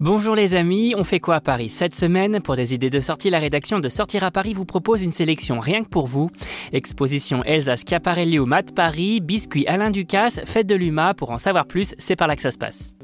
Bonjour les amis, on fait quoi à Paris Cette semaine, pour des idées de sortie, la rédaction de Sortir à Paris vous propose une sélection rien que pour vous. Exposition Elsa Schiaparelli au Mat Paris, biscuit Alain Ducasse, fête de l'UMA, pour en savoir plus, c'est par là que ça se passe.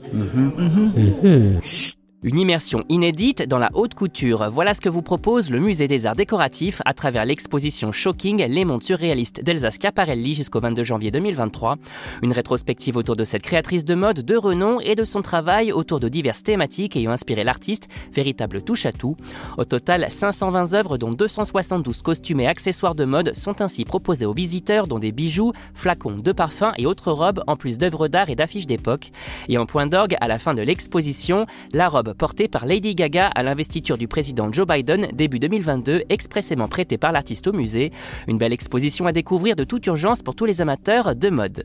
Une immersion inédite dans la haute couture. Voilà ce que vous propose le Musée des Arts Décoratifs à travers l'exposition Shocking, les mondes surréalistes d'Elsa Schiaparelli jusqu'au 22 janvier 2023. Une rétrospective autour de cette créatrice de mode de renom et de son travail autour de diverses thématiques ayant inspiré l'artiste, véritable touche à tout. Au total, 520 œuvres dont 272 costumes et accessoires de mode sont ainsi proposés aux visiteurs dont des bijoux, flacons de parfums et autres robes en plus d'œuvres d'art et d'affiches d'époque. Et en point d'orgue, à la fin de l'exposition, la robe portée par Lady Gaga à l'investiture du président Joe Biden début 2022, expressément prêtée par l'artiste au musée. Une belle exposition à découvrir de toute urgence pour tous les amateurs de mode.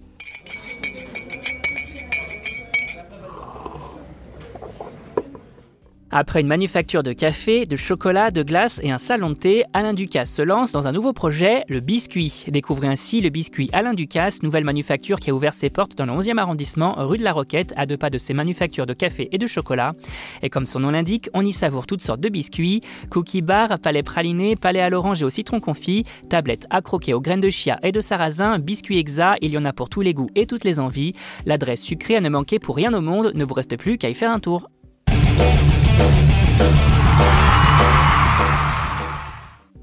Après une manufacture de café, de chocolat, de glace et un salon de thé, Alain Ducasse se lance dans un nouveau projet, le biscuit. Découvrez ainsi le biscuit Alain Ducasse, nouvelle manufacture qui a ouvert ses portes dans le 11e arrondissement, rue de la Roquette, à deux pas de ses manufactures de café et de chocolat. Et comme son nom l'indique, on y savoure toutes sortes de biscuits, cookies bar, palais praliné, palais à l'orange et au citron confit, tablettes à croquer aux graines de chia et de sarrasin, biscuits exa, il y en a pour tous les goûts et toutes les envies. L'adresse sucrée à ne manquer pour rien au monde, ne vous reste plus qu'à y faire un tour.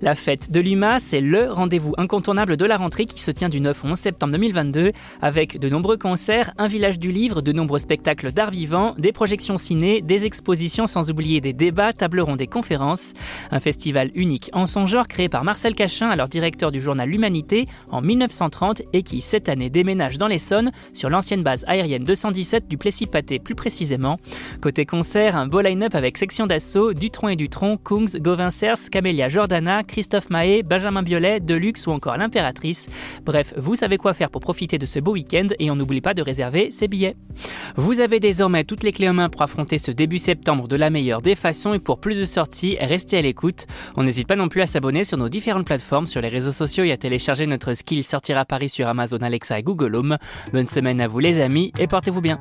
La fête de l'UMA, c'est le rendez-vous incontournable de la rentrée qui se tient du 9 au 11 septembre 2022 avec de nombreux concerts, un village du livre, de nombreux spectacles d'art vivant, des projections ciné, des expositions sans oublier des débats, tables rondes et conférences. Un festival unique en son genre créé par Marcel Cachin, alors directeur du journal L'Humanité en 1930 et qui cette année déménage dans l'Essonne sur l'ancienne base aérienne 217 du Plessis-Pâté plus précisément. Côté concert, un beau line-up avec section d'assaut, Dutron et Dutron, Kungs, Gauvin Cers, Camélia Jordana, Christophe Mahé, Benjamin Biolay, Deluxe ou encore l'Impératrice. Bref, vous savez quoi faire pour profiter de ce beau week-end et on n'oublie pas de réserver ses billets. Vous avez désormais toutes les clés en main pour affronter ce début septembre de la meilleure des façons et pour plus de sorties, restez à l'écoute. On n'hésite pas non plus à s'abonner sur nos différentes plateformes, sur les réseaux sociaux et à télécharger notre skill Sortir à Paris sur Amazon Alexa et Google Home. Bonne semaine à vous les amis et portez-vous bien.